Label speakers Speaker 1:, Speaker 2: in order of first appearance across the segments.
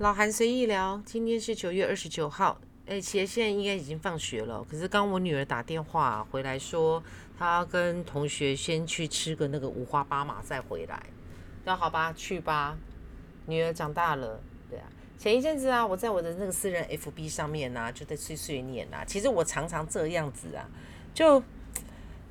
Speaker 1: 老韩随意聊，今天是九月二十九号。哎，其实现在应该已经放学了，可是刚我女儿打电话回来说，她跟同学先去吃个那个五花八马再回来。那好吧，去吧。女儿长大了，对啊。前一阵子啊，我在我的那个私人 FB 上面啊，就在碎碎念啊。其实我常常这样子啊，就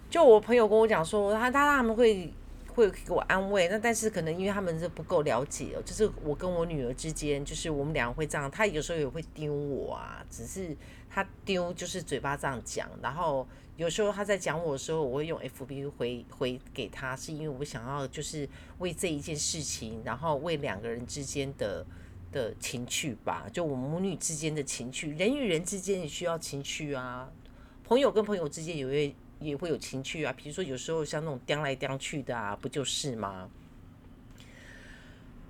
Speaker 1: 就我朋友跟我讲说，他他他们会。会给我安慰，那但是可能因为他们是不够了解哦，就是我跟我女儿之间，就是我们两个会这样，她有时候也会丢我啊，只是她丢就是嘴巴这样讲，然后有时候她在讲我的时候，我会用 FB 回回给她，是因为我想要就是为这一件事情，然后为两个人之间的的情趣吧，就我们母女之间的情趣，人与人之间也需要情趣啊，朋友跟朋友之间也会。也会有情趣啊，比如说有时候像那种叼来叼去的啊，不就是吗？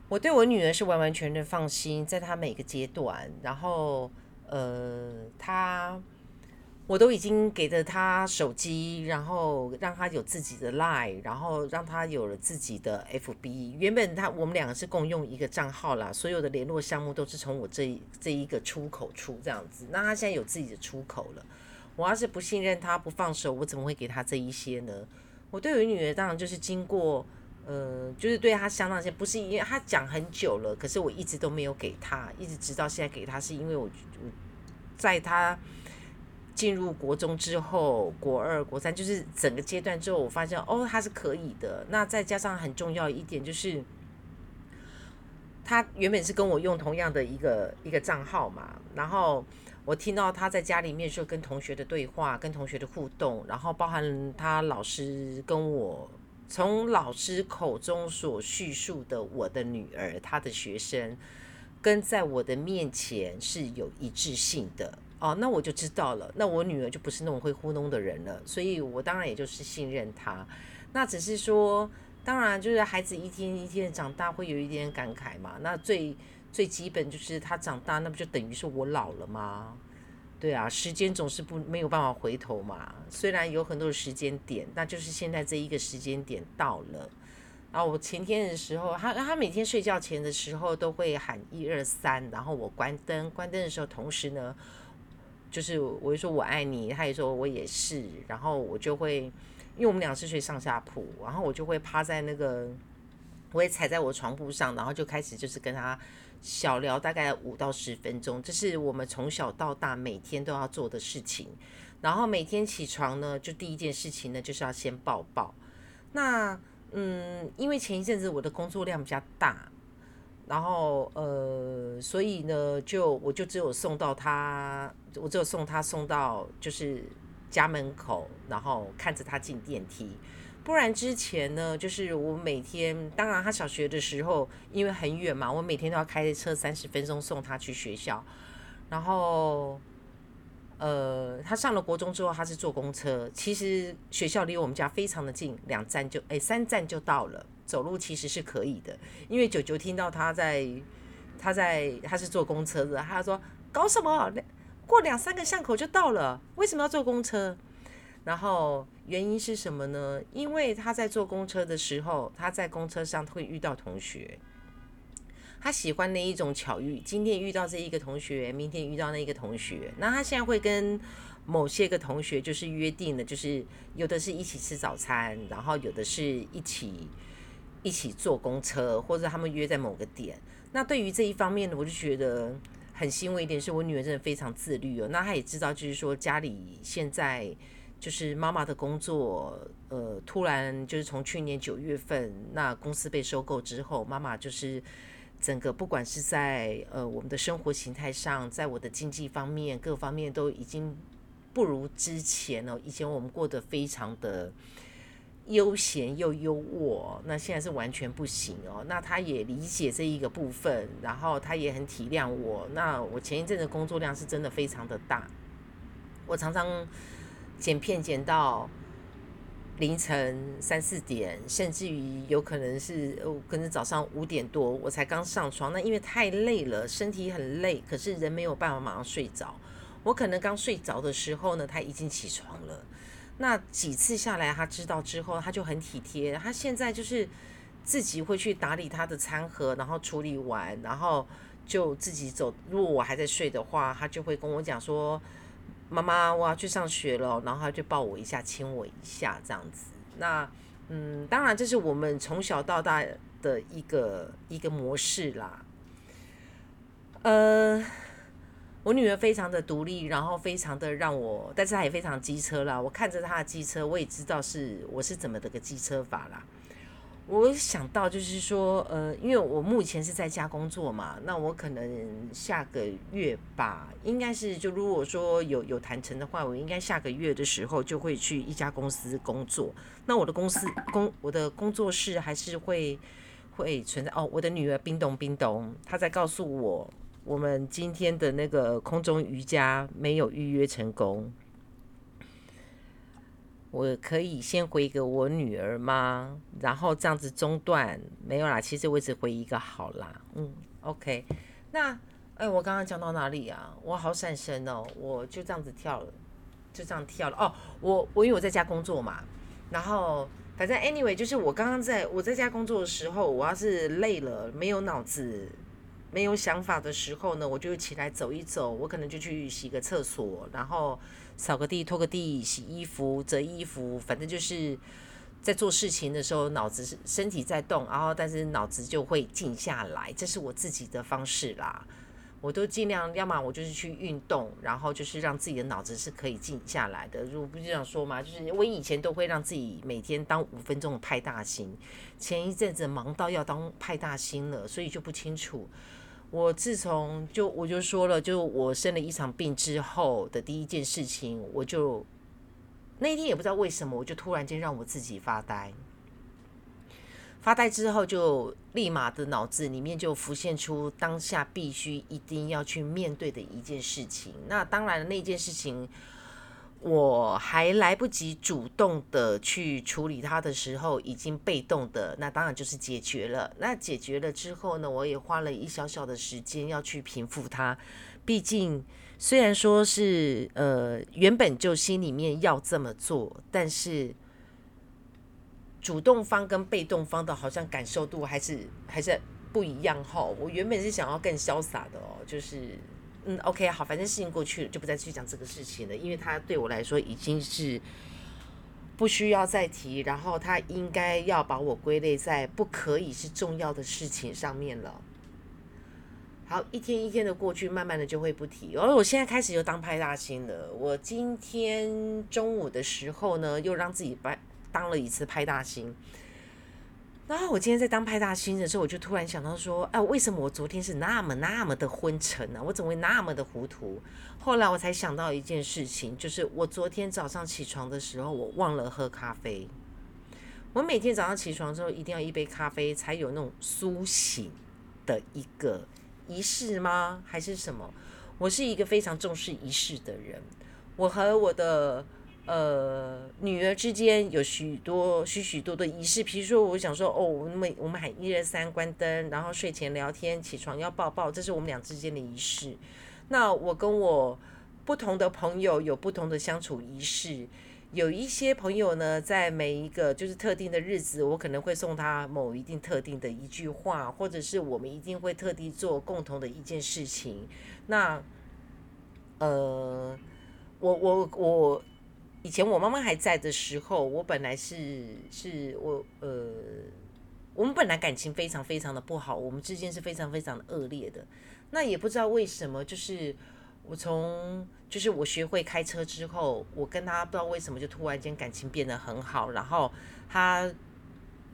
Speaker 1: 我对我女儿是完完全全放心，在她每个阶段，然后呃，她我都已经给了她手机，然后让她有自己的 line，然后让她有了自己的 FB。原本她我们两个是共用一个账号啦，所有的联络项目都是从我这这一个出口出这样子。那她现在有自己的出口了。我要是不信任他，不放手，我怎么会给他这一些呢？我对于女儿当然就是经过，呃，就是对她相当些，不是因为她讲很久了，可是我一直都没有给她，一直直到现在给她，是因为我我在她进入国中之后，国二、国三，就是整个阶段之后，我发现哦，她是可以的。那再加上很重要一点就是，他原本是跟我用同样的一个一个账号嘛，然后。我听到他在家里面说跟同学的对话，跟同学的互动，然后包含他老师跟我从老师口中所叙述的我的女儿，他的学生跟在我的面前是有一致性的哦，那我就知道了，那我女儿就不是那种会糊弄的人了，所以我当然也就是信任她。那只是说，当然就是孩子一天一天长大，会有一点感慨嘛。那最最基本就是他长大，那不就等于是我老了吗？对啊，时间总是不没有办法回头嘛。虽然有很多的时间点，那就是现在这一个时间点到了。然后我前天的时候，他他每天睡觉前的时候都会喊一二三，然后我关灯，关灯的时候，同时呢，就是我会说我爱你，他也说我也是，然后我就会，因为我们俩是睡上下铺，然后我就会趴在那个，我也踩在我床铺上，然后就开始就是跟他。小聊大概五到十分钟，这是我们从小到大每天都要做的事情。然后每天起床呢，就第一件事情呢，就是要先抱抱。那嗯，因为前一阵子我的工作量比较大，然后呃，所以呢，就我就只有送到他，我只有送他送到就是家门口，然后看着他进电梯。不然之前呢，就是我每天，当然他小学的时候，因为很远嘛，我每天都要开车三十分钟送他去学校。然后，呃，他上了国中之后，他是坐公车。其实学校离我们家非常的近，两站就哎三站就到了，走路其实是可以的。因为九九听到他在他在他是坐公车的，他说搞什么？过两三个巷口就到了，为什么要坐公车？然后原因是什么呢？因为他在坐公车的时候，他在公车上会遇到同学，他喜欢那一种巧遇。今天遇到这一个同学，明天遇到那一个同学。那他现在会跟某些个同学就是约定的，就是有的是一起吃早餐，然后有的是一起一起坐公车，或者他们约在某个点。那对于这一方面呢，我就觉得很欣慰一点，是我女儿真的非常自律哦。那她也知道，就是说家里现在。就是妈妈的工作，呃，突然就是从去年九月份那公司被收购之后，妈妈就是整个不管是在呃我们的生活形态上，在我的经济方面各方面都已经不如之前了。以前我们过得非常的悠闲又优渥，那现在是完全不行哦。那他也理解这一个部分，然后他也很体谅我。那我前一阵的工作量是真的非常的大，我常常。剪片剪到凌晨三四点，甚至于有可能是可能早上五点多我才刚上床。那因为太累了，身体很累，可是人没有办法马上睡着。我可能刚睡着的时候呢，他已经起床了。那几次下来，他知道之后，他就很体贴。他现在就是自己会去打理他的餐盒，然后处理完，然后。就自己走。如果我还在睡的话，他就会跟我讲说：“妈妈，我要去上学了。”然后他就抱我一下，亲我一下，这样子。那嗯，当然这是我们从小到大的一个一个模式啦。呃，我女儿非常的独立，然后非常的让我，但是她也非常机车啦。我看着她的机车，我也知道是我是怎么的个机车法啦。我想到就是说，呃，因为我目前是在家工作嘛，那我可能下个月吧，应该是就如果说有有谈成的话，我应该下个月的时候就会去一家公司工作。那我的公司工我的工作室还是会会存在哦。我的女儿冰咚冰咚，她在告诉我，我们今天的那个空中瑜伽没有预约成功。我可以先回给我女儿吗？然后这样子中断没有啦，其实我只回一个好啦。嗯，OK。那哎，我刚刚讲到哪里啊？我好闪身哦，我就这样子跳了，就这样跳了。哦，我我因为我在家工作嘛，然后反正 anyway 就是我刚刚在我在家工作的时候，我要是累了没有脑子没有想法的时候呢，我就起来走一走，我可能就去洗个厕所，然后。扫个地、拖个地、洗衣服、折衣服，反正就是在做事情的时候，脑子身体在动，然后但是脑子就会静下来，这是我自己的方式啦。我都尽量，要么我就是去运动，然后就是让自己的脑子是可以静下来的。如果不这样说嘛，就是我以前都会让自己每天当五分钟的派大星，前一阵子忙到要当派大星了，所以就不清楚。我自从就我就说了，就我生了一场病之后的第一件事情，我就那一天也不知道为什么，我就突然间让我自己发呆。发呆之后，就立马的脑子里面就浮现出当下必须一定要去面对的一件事情。那当然，那件事情。我还来不及主动的去处理它的时候，已经被动的，那当然就是解决了。那解决了之后呢，我也花了一小小的时间要去平复它。毕竟虽然说是呃原本就心里面要这么做，但是主动方跟被动方的好像感受度还是还是不一样哈。我原本是想要更潇洒的哦，就是。嗯，OK，好，反正事情过去了，就不再去讲这个事情了，因为他对我来说已经是不需要再提，然后他应该要把我归类在不可以是重要的事情上面了。好，一天一天的过去，慢慢的就会不提。而我现在开始又当派大星了。我今天中午的时候呢，又让自己当当了一次派大星。然后我今天在当派大星的时候，我就突然想到说，哎，为什么我昨天是那么那么的昏沉呢？我怎么会那么的糊涂？后来我才想到一件事情，就是我昨天早上起床的时候，我忘了喝咖啡。我每天早上起床之后，一定要一杯咖啡，才有那种苏醒的一个仪式吗？还是什么？我是一个非常重视仪式的人。我和我的。呃，女儿之间有许多许许多的仪式，比如说，我想说，哦，我们我们喊一二三关灯，然后睡前聊天，起床要抱抱，这是我们俩之间的仪式。那我跟我不同的朋友有不同的相处仪式，有一些朋友呢，在每一个就是特定的日子，我可能会送他某一定特定的一句话，或者是我们一定会特地做共同的一件事情。那，呃，我我我。以前我妈妈还在的时候，我本来是是我呃，我们本来感情非常非常的不好，我们之间是非常非常的恶劣的。那也不知道为什么，就是我从就是我学会开车之后，我跟他不知道为什么就突然间感情变得很好，然后他。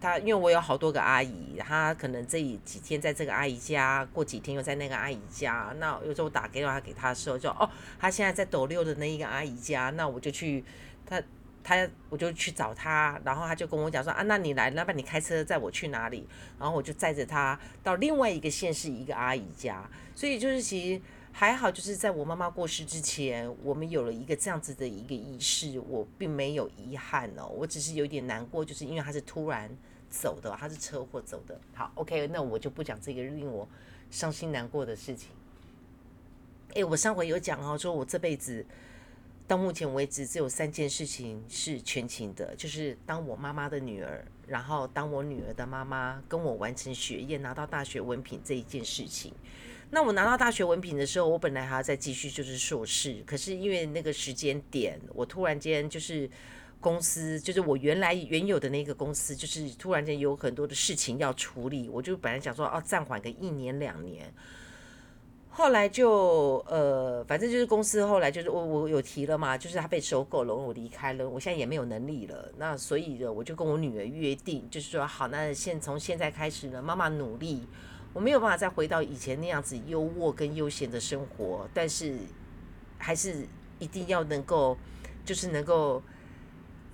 Speaker 1: 他因为我有好多个阿姨，他可能这几天在这个阿姨家，过几天又在那个阿姨家。那有时候我打电话给他的时候，就哦，他现在在斗六的那一个阿姨家，那我就去他他我就去找他，然后他就跟我讲说啊，那你来，那不然你开车载我去哪里？然后我就载着他到另外一个县市一个阿姨家。所以就是其实还好，就是在我妈妈过世之前，我们有了一个这样子的一个仪式，我并没有遗憾哦，我只是有点难过，就是因为他是突然。走的，他是车祸走的。好，OK，那我就不讲这个令我伤心难过的事情。哎，我上回有讲哦，说我这辈子到目前为止只有三件事情是全勤的，就是当我妈妈的女儿，然后当我女儿的妈妈，跟我完成学业拿到大学文凭这一件事情。那我拿到大学文凭的时候，我本来还要再继续就是硕士，可是因为那个时间点，我突然间就是公司，就是我原来原有的那个公司，就是突然间有很多的事情要处理，我就本来想说哦，暂缓个一年两年。后来就呃，反正就是公司后来就是我我有提了嘛，就是他被收购了，我离开了，我现在也没有能力了。那所以呢，我就跟我女儿约定，就是说好，那现从现在开始呢，妈妈努力，我没有办法再回到以前那样子优渥跟悠闲的生活，但是还是一定要能够，就是能够。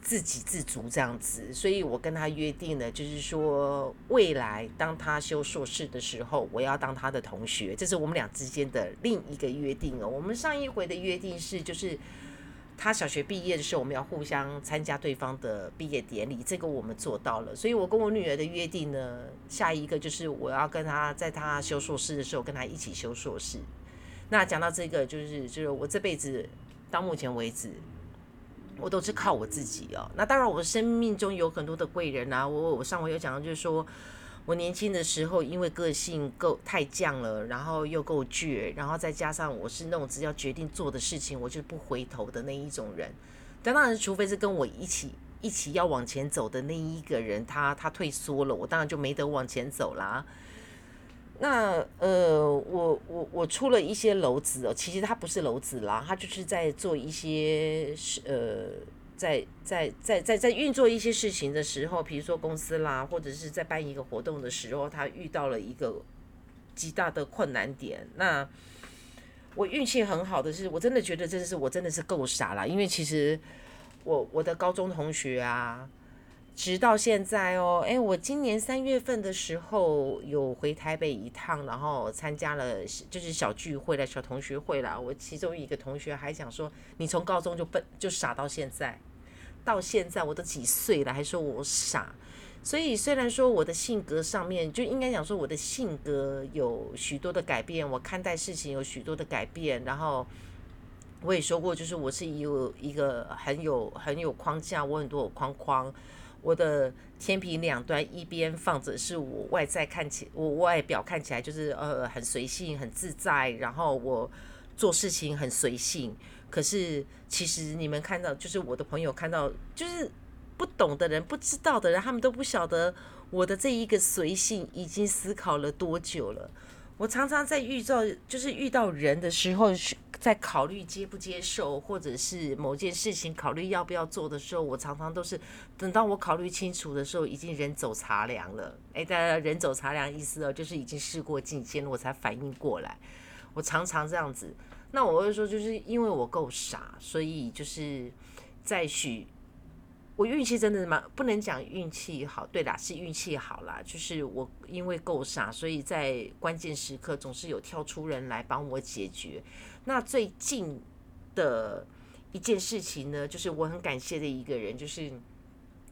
Speaker 1: 自给自足这样子，所以我跟他约定了，就是说未来当他修硕士的时候，我要当他的同学，这是我们俩之间的另一个约定哦。我们上一回的约定是，就是他小学毕业的时候，我们要互相参加对方的毕业典礼，这个我们做到了。所以我跟我女儿的约定呢，下一个就是我要跟他在他修硕士的时候跟他一起修硕士。那讲到这个，就是就是我这辈子到目前为止。我都是靠我自己哦。那当然，我生命中有很多的贵人啊。我我上回有讲到，就是说我年轻的时候，因为个性够太犟了，然后又够倔，然后再加上我是那种只要决定做的事情，我就不回头的那一种人。但当然，除非是跟我一起一起要往前走的那一个人，他他退缩了，我当然就没得往前走啦。那呃，我我我出了一些篓子哦，其实他不是篓子啦，他就是在做一些事呃，在在在在在运作一些事情的时候，比如说公司啦，或者是在办一个活动的时候，他遇到了一个极大的困难点。那我运气很好的是，我真的觉得这是我真的是够傻了，因为其实我我的高中同学啊。直到现在哦，哎，我今年三月份的时候有回台北一趟，然后参加了就是小聚会了、小同学会了。我其中一个同学还讲说：“你从高中就笨就傻到现在，到现在我都几岁了，还说我傻。”所以虽然说我的性格上面就应该讲说我的性格有许多的改变，我看待事情有许多的改变，然后我也说过，就是我是一一个很有很有框架，我很多有框框。我的天平两端，一边放着是我外在看起，我外表看起来就是呃很随性、很自在，然后我做事情很随性。可是其实你们看到，就是我的朋友看到，就是不懂的人、不知道的人，他们都不晓得我的这一个随性已经思考了多久了。我常常在遇到，就是遇到人的时候，在考虑接不接受，或者是某件事情考虑要不要做的时候，我常常都是等到我考虑清楚的时候，已经人走茶凉了。哎，大家人走茶凉意思哦，就是已经事过境迁了，我才反应过来。我常常这样子，那我会说，就是因为我够傻，所以就是在许。我运气真的蛮不能讲运气好，对啦，是运气好啦。就是我因为够傻，所以在关键时刻总是有跳出人来帮我解决。那最近的一件事情呢，就是我很感谢的一个人，就是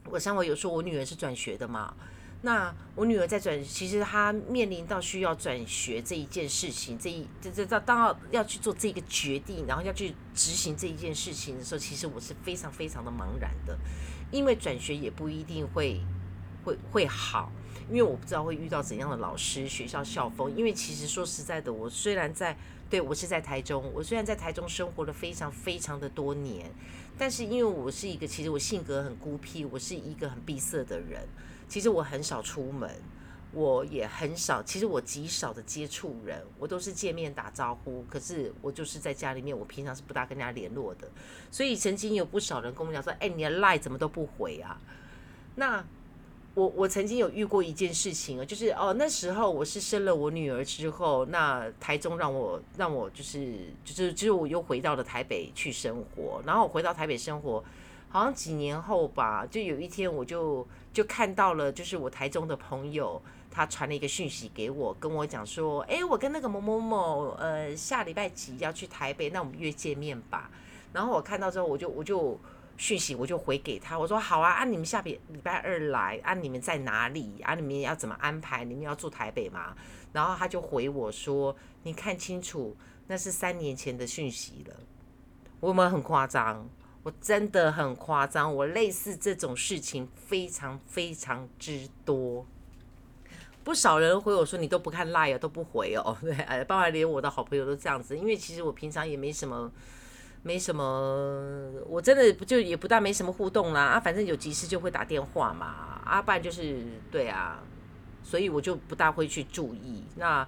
Speaker 1: 我上回有说我女儿是转学的嘛。那我女儿在转，其实她面临到需要转学这一件事情，这一这这当当要去做这个决定，然后要去执行这一件事情的时候，其实我是非常非常的茫然的。因为转学也不一定会会会好，因为我不知道会遇到怎样的老师、学校校风。因为其实说实在的，我虽然在对我是在台中，我虽然在台中生活了非常非常的多年，但是因为我是一个其实我性格很孤僻，我是一个很闭塞的人，其实我很少出门。我也很少，其实我极少的接触人，我都是见面打招呼。可是我就是在家里面，我平常是不大跟人家联络的。所以曾经有不少人跟我讲说：“哎，你的赖怎么都不回啊？”那我我曾经有遇过一件事情啊，就是哦那时候我是生了我女儿之后，那台中让我让我就是就是就是我又回到了台北去生活，然后我回到台北生活。好像几年后吧，就有一天我就就看到了，就是我台中的朋友，他传了一个讯息给我，跟我讲说，哎，我跟那个某某某，呃，下礼拜几要去台北，那我们约见面吧。然后我看到之后，我就我就讯息我就回给他，我说好啊，啊你们下礼礼拜二来，啊你们在哪里？啊你们要怎么安排？你们要住台北吗？然后他就回我说，你看清楚，那是三年前的讯息了，我有没有很夸张？我真的很夸张，我类似这种事情非常非常之多。不少人回我说你都不看 line，都不回哦，对，包括连我的好朋友都这样子，因为其实我平常也没什么，没什么，我真的不就也不大没什么互动啦啊，反正有急事就会打电话嘛，啊，不然就是对啊，所以我就不大会去注意那。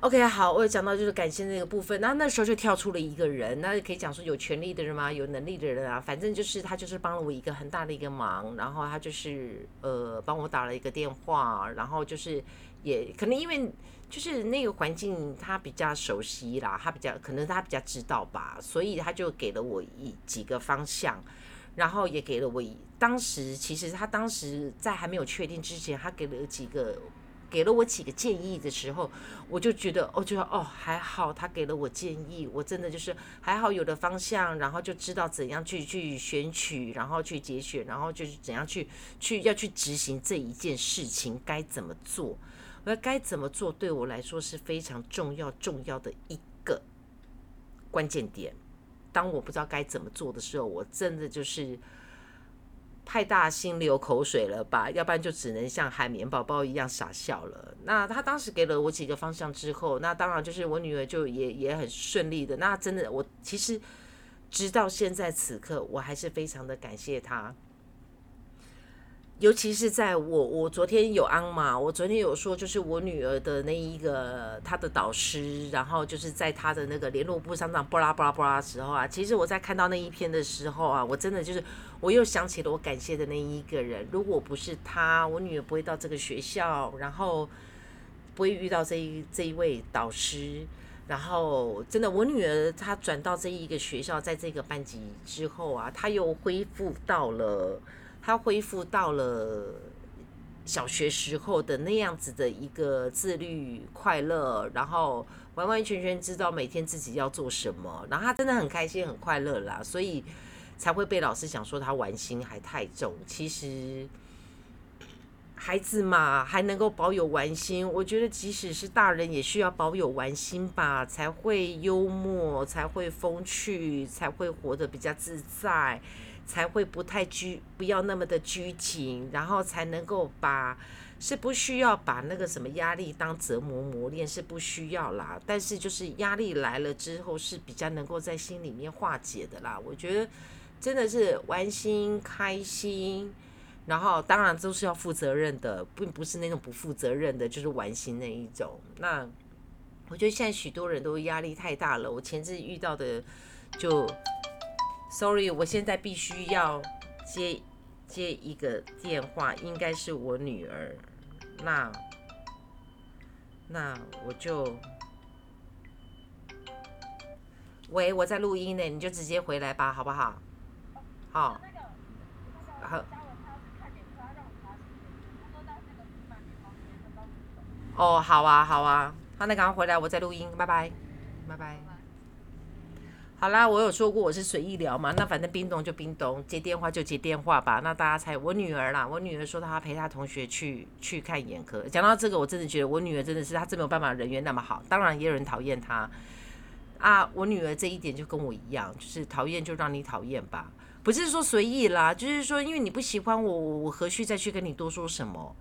Speaker 1: OK，好，我有讲到就是感谢那个部分，那那时候就跳出了一个人，那可以讲说有权利的人吗？有能力的人啊，反正就是他就是帮了我一个很大的一个忙，然后他就是呃帮我打了一个电话，然后就是也可能因为就是那个环境他比较熟悉啦，他比较可能他比较知道吧，所以他就给了我一几个方向，然后也给了我当时其实他当时在还没有确定之前，他给了几个。给了我几个建议的时候，我就觉得，我觉得哦，还好他给了我建议，我真的就是还好有的方向，然后就知道怎样去去选取，然后去节选，然后就是怎样去去要去执行这一件事情该怎么做，而该怎么做对我来说是非常重要重要的一个关键点。当我不知道该怎么做的时候，我真的就是。太大心流口水了吧？要不然就只能像海绵宝宝一样傻笑了。那他当时给了我几个方向之后，那当然就是我女儿就也也很顺利的。那真的，我其实直到现在此刻，我还是非常的感谢他。尤其是在我我昨天有安嘛，我昨天有说，就是我女儿的那一个她的导师，然后就是在她的那个联络部上长巴拉巴拉巴拉的时候啊，其实我在看到那一篇的时候啊，我真的就是我又想起了我感谢的那一个人，如果不是他，我女儿不会到这个学校，然后不会遇到这一这一位导师，然后真的我女儿她转到这一个学校，在这个班级之后啊，她又恢复到了。他恢复到了小学时候的那样子的一个自律、快乐，然后完完全全知道每天自己要做什么，然后他真的很开心、很快乐啦，所以才会被老师讲说他玩心还太重。其实孩子嘛，还能够保有玩心，我觉得即使是大人也需要保有玩心吧，才会幽默，才会风趣，才会活得比较自在。才会不太拘，不要那么的拘谨，然后才能够把，是不需要把那个什么压力当折磨磨练，是不需要啦。但是就是压力来了之后，是比较能够在心里面化解的啦。我觉得真的是玩心开心，然后当然都是要负责任的，并不是那种不负责任的，就是玩心那一种。那我觉得现在许多人都压力太大了。我前次遇到的就。Sorry，我现在必须要接接一个电话，应该是我女儿。那那我就，喂，我在录音呢，你就直接回来吧，好不好？好。好。哦，好啊，好啊，好，那赶快回来，我在录音，拜拜，拜拜。好啦，我有说过我是随意聊嘛，那反正冰冻就冰冻，接电话就接电话吧。那大家猜，我女儿啦，我女儿说她陪她同学去去看眼科。讲到这个，我真的觉得我女儿真的是她真没有办法人缘那么好。当然也有人讨厌她啊，我女儿这一点就跟我一样，就是讨厌就让你讨厌吧，不是说随意啦，就是说因为你不喜欢我，我何须再去跟你多说什么？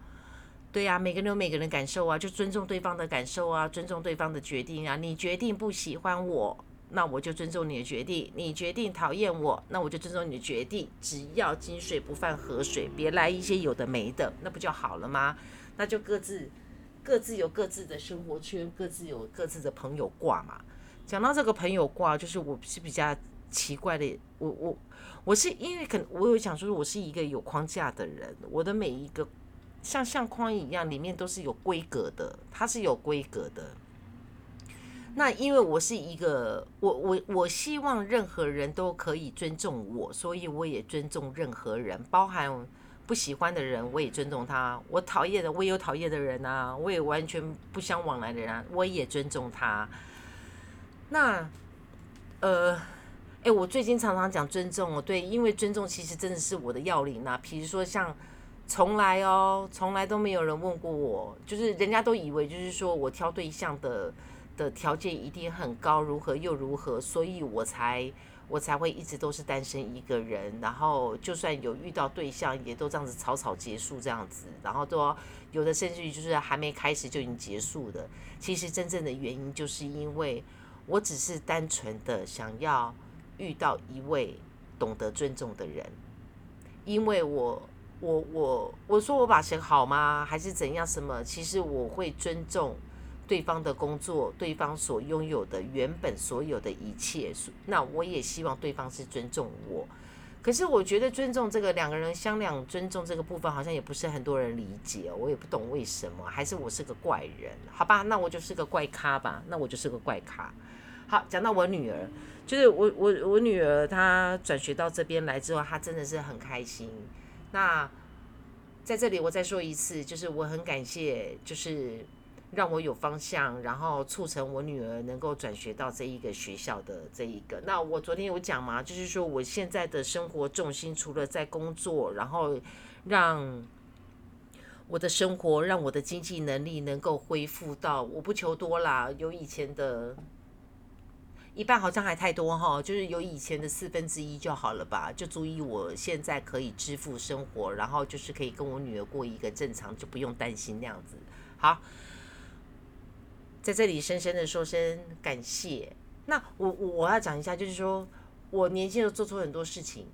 Speaker 1: 对呀，每个人有每个人感受啊，就尊重对方的感受啊，尊重对方的决定啊。你决定不喜欢我。那我就尊重你的决定，你决定讨厌我，那我就尊重你的决定。只要金水不犯河水，别来一些有的没的，那不就好了吗？那就各自各自有各自的生活圈，各自有各自的朋友挂嘛。讲到这个朋友挂，就是我是比较奇怪的，我我我是因为可能我有讲说，我是一个有框架的人，我的每一个像相框一样，里面都是有规格的，它是有规格的。那因为我是一个，我我我希望任何人都可以尊重我，所以我也尊重任何人，包含不喜欢的人，我也尊重他。我讨厌的，我也有讨厌的人啊，我也完全不相往来的人，啊我也尊重他。那，呃，哎，我最近常常讲尊重哦，对，因为尊重其实真的是我的要领啊。比如说像从来哦，从来都没有人问过我，就是人家都以为就是说我挑对象的。的条件一定很高，如何又如何，所以我才我才会一直都是单身一个人，然后就算有遇到对象，也都这样子草草结束这样子，然后都有的甚至于就是还没开始就已经结束的。其实真正的原因就是因为我只是单纯的想要遇到一位懂得尊重的人，因为我我我我说我把钱好吗？还是怎样？什么？其实我会尊重。对方的工作，对方所拥有的原本所有的一切，那我也希望对方是尊重我。可是我觉得尊重这个两个人相两尊重这个部分，好像也不是很多人理解，我也不懂为什么，还是我是个怪人？好吧，那我就是个怪咖吧，那我就是个怪咖。好，讲到我女儿，就是我我我女儿她转学到这边来之后，她真的是很开心。那在这里我再说一次，就是我很感谢，就是。让我有方向，然后促成我女儿能够转学到这一个学校的这一个。那我昨天有讲嘛，就是说我现在的生活重心除了在工作，然后让我的生活，让我的经济能力能够恢复到，我不求多啦，有以前的一半好像还太多哈，就是有以前的四分之一就好了吧，就足以我现在可以支付生活，然后就是可以跟我女儿过一个正常，就不用担心那样子。好。在这里深深的说声感谢。那我我要讲一下，就是说我年轻的做出很多事情，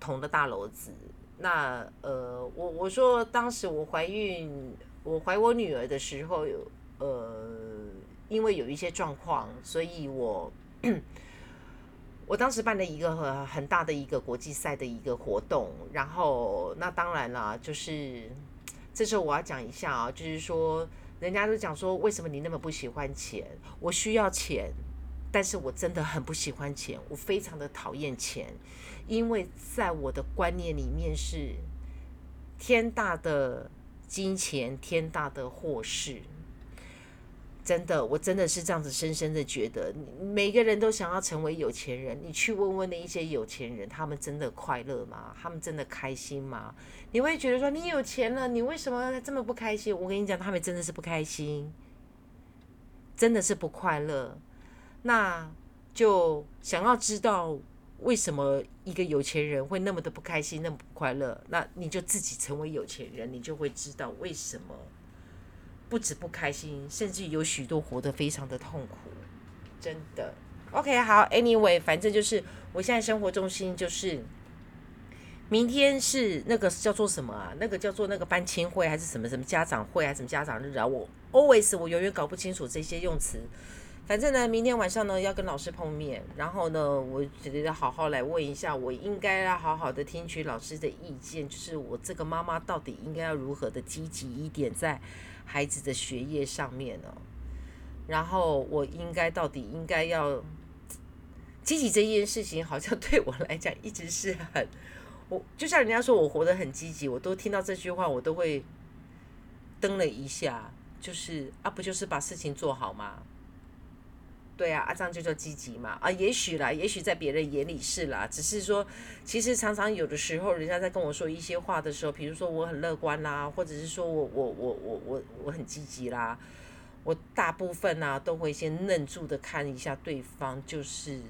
Speaker 1: 捅的大篓子。那呃，我我说当时我怀孕，我怀我女儿的时候，呃，因为有一些状况，所以我 我当时办了一个很很大的一个国际赛的一个活动。然后那当然了，就是这时候我要讲一下啊，就是说。人家都讲说，为什么你那么不喜欢钱？我需要钱，但是我真的很不喜欢钱，我非常的讨厌钱，因为在我的观念里面是天大的金钱，天大的祸事。真的，我真的是这样子深深的觉得，每个人都想要成为有钱人。你去问问那一些有钱人，他们真的快乐吗？他们真的开心吗？你会觉得说，你有钱了，你为什么这么不开心？我跟你讲，他们真的是不开心，真的是不快乐。那就想要知道为什么一个有钱人会那么的不开心，那么不快乐？那你就自己成为有钱人，你就会知道为什么。不止不开心，甚至有许多活得非常的痛苦，真的。OK，好，Anyway，反正就是我现在生活重心就是，明天是那个叫做什么啊？那个叫做那个班亲会还是什么什么家长会还是什么家长日啊？我 always 我永远搞不清楚这些用词。反正呢，明天晚上呢要跟老师碰面，然后呢，我觉得要好好来问一下，我应该要好好的听取老师的意见，就是我这个妈妈到底应该要如何的积极一点在孩子的学业上面呢？然后我应该到底应该要积极这件事情，好像 对我来讲一直是很，我就像人家说我活得很积极，我都听到这句话，我都会噔了一下，就是啊，不就是把事情做好吗？对啊，阿张就叫积极嘛啊，也许啦，也许在别人眼里是啦，只是说，其实常常有的时候，人家在跟我说一些话的时候，比如说我很乐观啦，或者是说我我我我我我很积极啦，我大部分啊都会先愣住的看一下对方，就是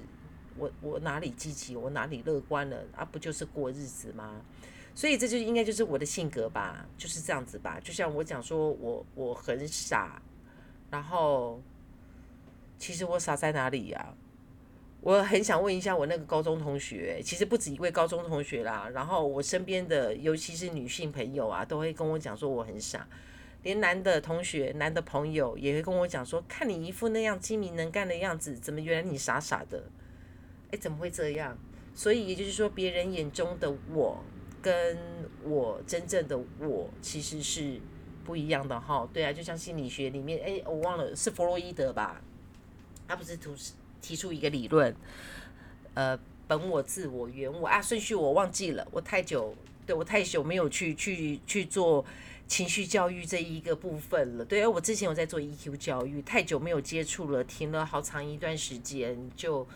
Speaker 1: 我我哪里积极，我哪里乐观了啊？不就是过日子吗？所以这就应该就是我的性格吧，就是这样子吧。就像我讲说我我很傻，然后。其实我傻在哪里呀？我很想问一下我那个高中同学，其实不止一位高中同学啦。然后我身边的，尤其是女性朋友啊，都会跟我讲说我很傻。连男的同学、男的朋友也会跟我讲说，看你一副那样精明能干的样子，怎么原来你傻傻的？哎，怎么会这样？所以也就是说，别人眼中的我，跟我真正的我其实是不一样的哈。对啊，就像心理学里面，哎，我忘了是弗洛伊德吧？他不是提提出一个理论，呃，本我、自我、原我啊，顺序我忘记了，我太久，对我太久没有去去去做情绪教育这一个部分了。对，我之前有在做 EQ 教育，太久没有接触了，停了好长一段时间，就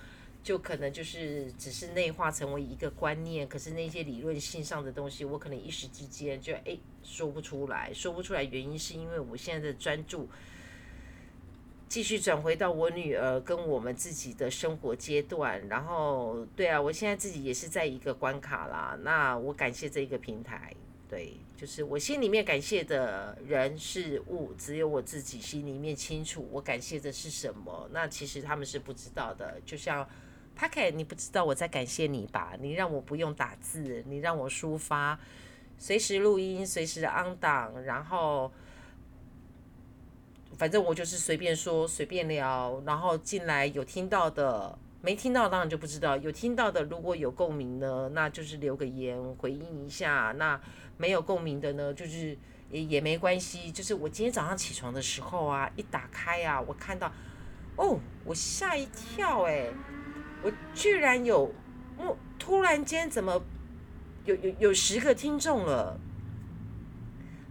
Speaker 1: 就可能就是只是内化成为一个观念，可是那些理论性上的东西，我可能一时之间就哎说不出来，说不出来，原因是因为我现在的专注。继续转回到我女儿跟我们自己的生活阶段，然后对啊，我现在自己也是在一个关卡啦。那我感谢这一个平台，对，就是我心里面感谢的人事物，只有我自己心里面清楚，我感谢的是什么。那其实他们是不知道的。就像 Pak，你不知道我在感谢你吧？你让我不用打字，你让我抒发，随时录音，随时 on 档，然后。反正我就是随便说，随便聊，然后进来有听到的，没听到当然就不知道。有听到的，如果有共鸣呢，那就是留个言回应一下；那没有共鸣的呢，就是也也没关系。就是我今天早上起床的时候啊，一打开啊，我看到，哦，我吓一跳哎，我居然有，我突然间怎么有有有十个听众了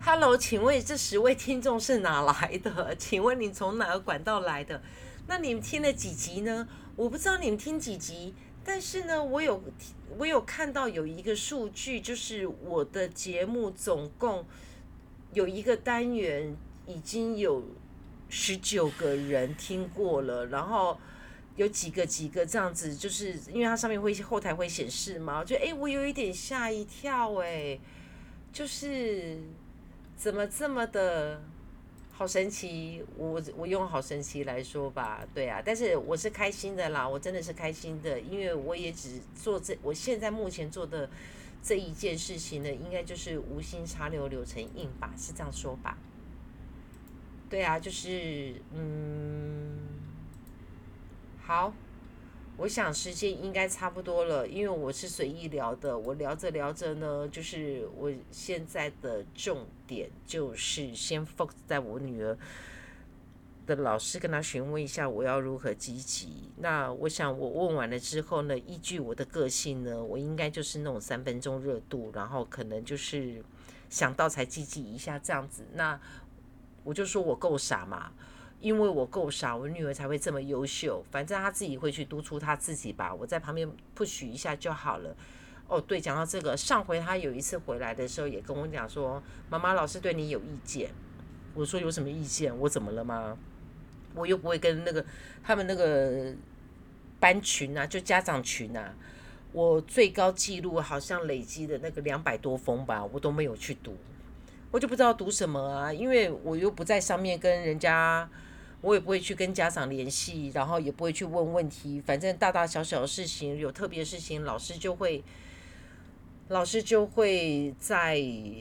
Speaker 1: ？Hello，请问这十位听众是哪来的？请问你从哪个管道来的？那你们听了几集呢？我不知道你们听几集，但是呢，我有我有看到有一个数据，就是我的节目总共有一个单元已经有十九个人听过了，然后有几个几个这样子，就是因为它上面会后台会显示嘛，我觉得哎，我有一点吓一跳哎，就是。怎么这么的好神奇？我我用好神奇来说吧，对啊，但是我是开心的啦，我真的是开心的，因为我也只做这，我现在目前做的这一件事情呢，应该就是无心插柳柳成荫吧，是这样说吧？对啊，就是嗯，好。我想时间应该差不多了，因为我是随意聊的。我聊着聊着呢，就是我现在的重点就是先 focus 在我女儿的老师，跟她询问一下我要如何积极。那我想我问完了之后呢，依据我的个性呢，我应该就是那种三分钟热度，然后可能就是想到才积极一下这样子。那我就说我够傻嘛。因为我够傻，我女儿才会这么优秀。反正她自己会去督促她自己吧，我在旁边 push 一下就好了。哦，对，讲到这个，上回她有一次回来的时候，也跟我讲说，妈妈老师对你有意见。我说有什么意见？我怎么了吗？我又不会跟那个他们那个班群啊，就家长群啊，我最高记录好像累积的那个两百多封吧，我都没有去读，我就不知道读什么啊，因为我又不在上面跟人家。我也不会去跟家长联系，然后也不会去问问题，反正大大小小的事情，有特别事情，老师就会，老师就会在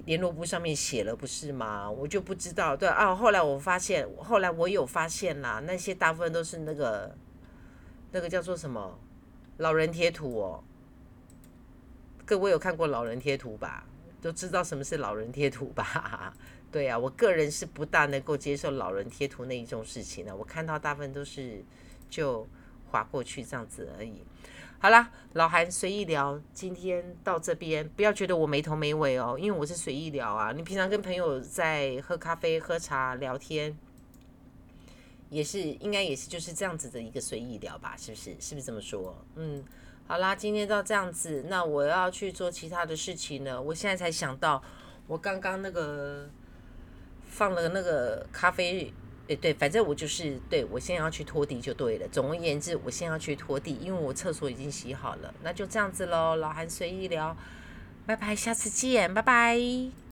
Speaker 1: 联络簿上面写了，不是吗？我就不知道，对啊。后来我发现，后来我有发现啦，那些大部分都是那个，那个叫做什么，老人贴图哦。各位有看过老人贴图吧？都知道什么是老人贴图吧？对啊，我个人是不大能够接受老人贴图那一种事情的。我看到大部分都是就划过去这样子而已。好啦，老韩随意聊，今天到这边，不要觉得我没头没尾哦，因为我是随意聊啊。你平常跟朋友在喝咖啡、喝茶、聊天，也是应该也是就是这样子的一个随意聊吧？是不是？是不是这么说？嗯，好啦，今天到这样子，那我要去做其他的事情了。我现在才想到，我刚刚那个。放了那个咖啡，诶，对，反正我就是对我现在要去拖地就对了。总而言之，我现在要去拖地，因为我厕所已经洗好了。那就这样子喽，老韩随意聊，拜拜，下次见，拜拜。